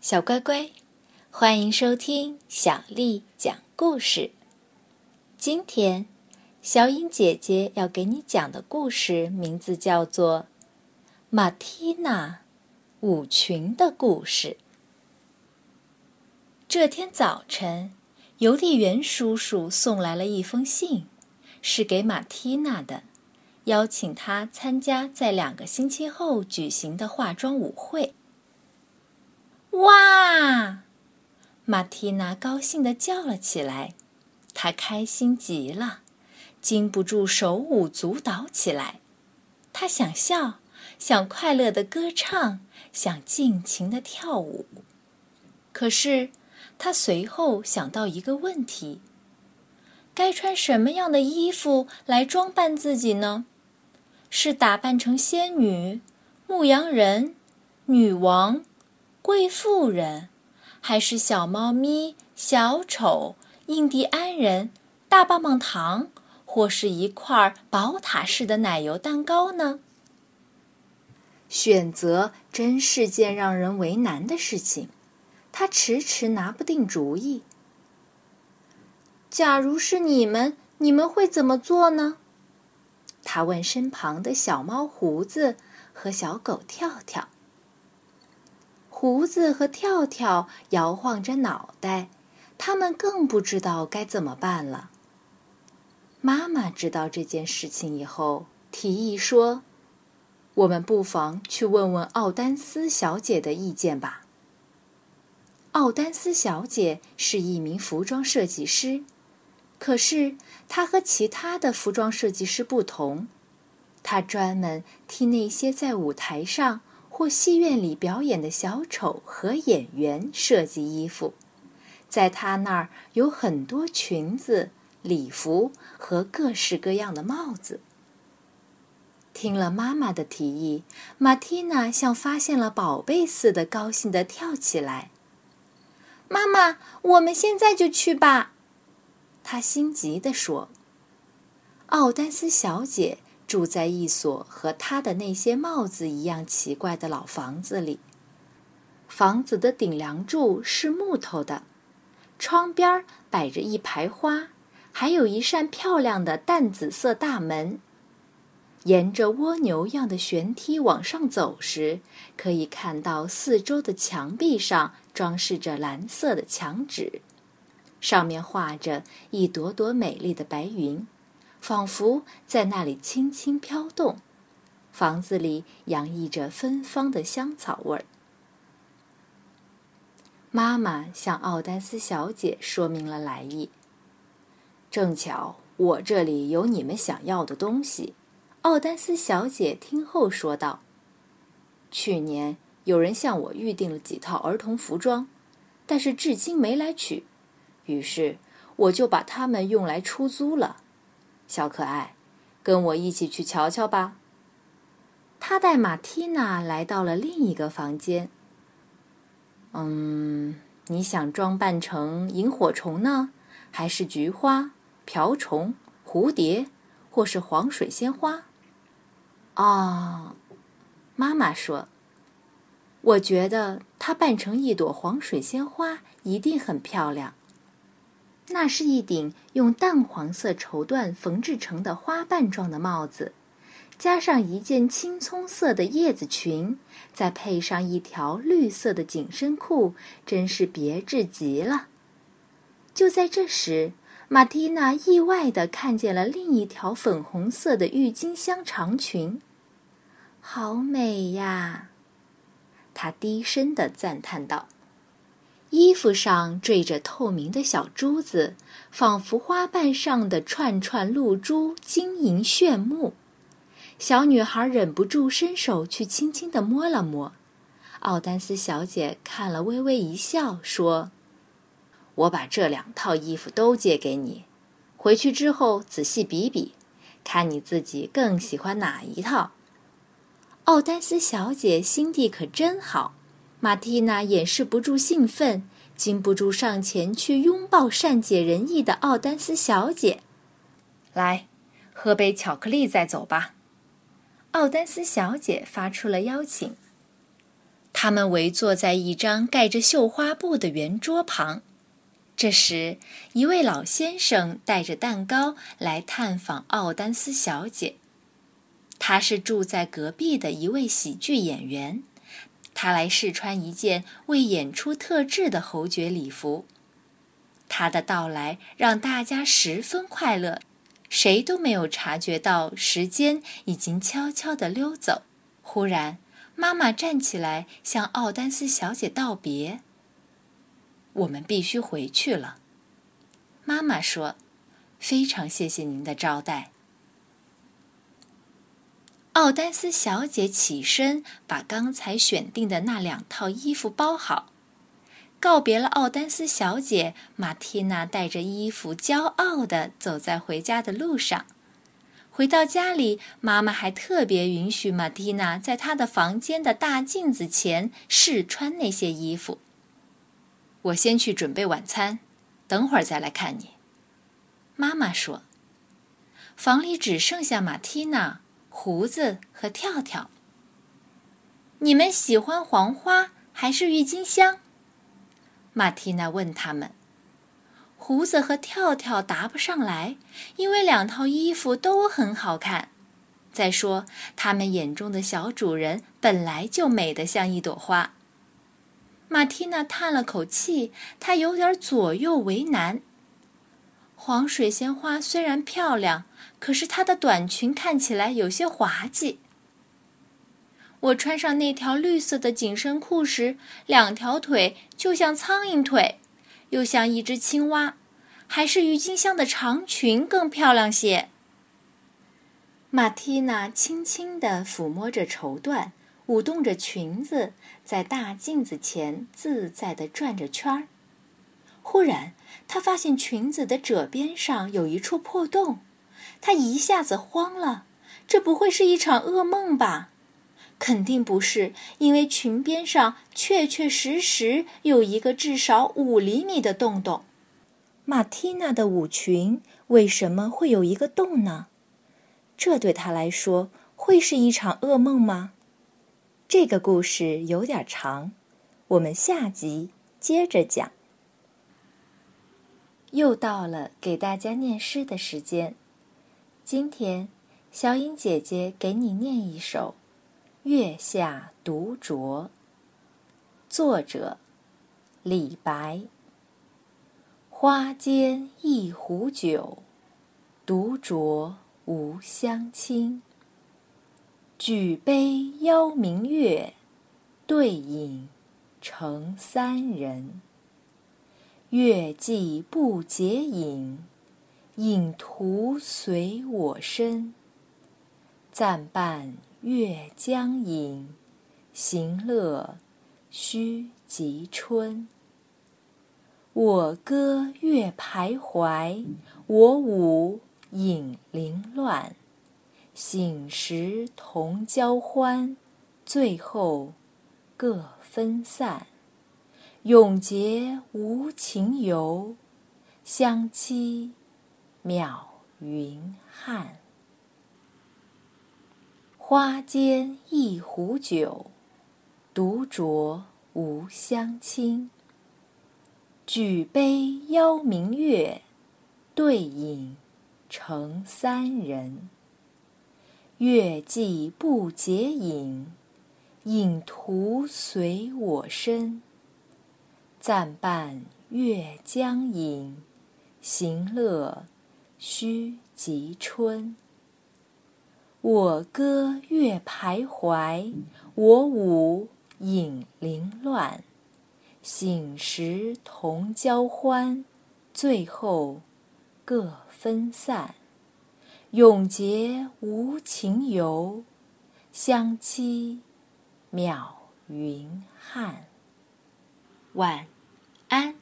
小乖乖，欢迎收听小丽讲故事。今天，小颖姐姐要给你讲的故事名字叫做《马蒂娜舞裙的故事》。这天早晨，邮递员叔叔送来了一封信，是给马蒂娜的，邀请她参加在两个星期后举行的化妆舞会。哇！马蒂娜高兴地叫了起来，她开心极了，禁不住手舞足蹈起来。她想笑，想快乐地歌唱，想尽情地跳舞。可是，她随后想到一个问题：该穿什么样的衣服来装扮自己呢？是打扮成仙女、牧羊人、女王？贵妇人，还是小猫咪、小丑、印第安人、大棒棒糖，或是一块宝塔式的奶油蛋糕呢？选择真是件让人为难的事情，他迟迟拿不定主意。假如是你们，你们会怎么做呢？他问身旁的小猫胡子和小狗跳跳。胡子和跳跳摇晃着脑袋，他们更不知道该怎么办了。妈妈知道这件事情以后，提议说：“我们不妨去问问奥丹斯小姐的意见吧。”奥丹斯小姐是一名服装设计师，可是她和其他的服装设计师不同，她专门替那些在舞台上。或戏院里表演的小丑和演员设计衣服，在他那儿有很多裙子、礼服和各式各样的帽子。听了妈妈的提议，马蒂娜像发现了宝贝似的，高兴地跳起来。妈妈，我们现在就去吧！她心急地说。奥丹斯小姐。住在一所和他的那些帽子一样奇怪的老房子里。房子的顶梁柱是木头的，窗边摆着一排花，还有一扇漂亮的淡紫色大门。沿着蜗牛样的旋梯往上走时，可以看到四周的墙壁上装饰着蓝色的墙纸，上面画着一朵朵美丽的白云。仿佛在那里轻轻飘动，房子里洋溢着芬芳的香草味儿。妈妈向奥丹斯小姐说明了来意。正巧我这里有你们想要的东西。奥丹斯小姐听后说道：“去年有人向我预定了几套儿童服装，但是至今没来取，于是我就把它们用来出租了。”小可爱，跟我一起去瞧瞧吧。他带马蒂娜来到了另一个房间。嗯，你想装扮成萤火虫呢，还是菊花、瓢虫、蝴蝶，或是黄水仙花？啊，妈妈说，我觉得她扮成一朵黄水仙花一定很漂亮。那是一顶用淡黄色绸缎缝制成的花瓣状的帽子，加上一件青葱色的叶子裙，再配上一条绿色的紧身裤，真是别致极了。就在这时，马蒂娜意外地看见了另一条粉红色的郁金香长裙，好美呀！她低声地赞叹道。衣服上缀着透明的小珠子，仿佛花瓣上的串串露珠晶莹炫目。小女孩忍不住伸手去轻轻地摸了摸。奥丹斯小姐看了，微微一笑，说：“我把这两套衣服都借给你，回去之后仔细比比，看你自己更喜欢哪一套。”奥丹斯小姐心地可真好。马蒂娜掩饰不住兴奋，禁不住上前去拥抱善解人意的奥丹斯小姐。来，喝杯巧克力再走吧。奥丹斯小姐发出了邀请。他们围坐在一张盖着绣花布的圆桌旁。这时，一位老先生带着蛋糕来探访奥丹斯小姐。他是住在隔壁的一位喜剧演员，他来试穿一件为演出特制的侯爵礼服。他的到来让大家十分快乐，谁都没有察觉到时间已经悄悄地溜走。忽然，妈妈站起来向奥丹斯小姐道别。我们必须回去了，妈妈说：“非常谢谢您的招待。”奥丹斯小姐起身，把刚才选定的那两套衣服包好，告别了奥丹斯小姐。马蒂娜带着衣服，骄傲地走在回家的路上。回到家里，妈妈还特别允许马蒂娜在她的房间的大镜子前试穿那些衣服。我先去准备晚餐，等会儿再来看你。”妈妈说。房里只剩下马蒂娜、胡子和跳跳。你们喜欢黄花还是郁金香？马蒂娜问他们。胡子和跳跳答不上来，因为两套衣服都很好看。再说，他们眼中的小主人本来就美得像一朵花。马蒂娜叹了口气，她有点左右为难。黄水仙花虽然漂亮，可是她的短裙看起来有些滑稽。我穿上那条绿色的紧身裤时，两条腿就像苍蝇腿，又像一只青蛙，还是郁金香的长裙更漂亮些。马蒂娜轻轻地抚摸着绸缎。舞动着裙子，在大镜子前自在地转着圈儿。忽然，她发现裙子的褶边上有一处破洞，她一下子慌了。这不会是一场噩梦吧？肯定不是，因为裙边上确确实实有一个至少五厘米的洞洞。马蒂娜的舞裙为什么会有一个洞呢？这对她来说会是一场噩梦吗？这个故事有点长，我们下集接着讲。又到了给大家念诗的时间，今天小颖姐姐给你念一首《月下独酌》，作者李白。花间一壶酒，独酌无相亲。举杯邀明月，对影成三人。月既不解饮，影徒随我身。暂伴月将影，行乐须及春。我歌月徘徊，我舞影零乱。醒时同交欢，醉后各分散。永结无情游，相期邈云汉。花间一壶酒，独酌无相亲。举杯邀明月，对影成三人。月既不解饮，影徒随我身。暂伴月将影，行乐须及春。我歌月徘徊，我舞影零乱。醒时同交欢，醉后各分散。永结无情游，相期邈云汉。晚安。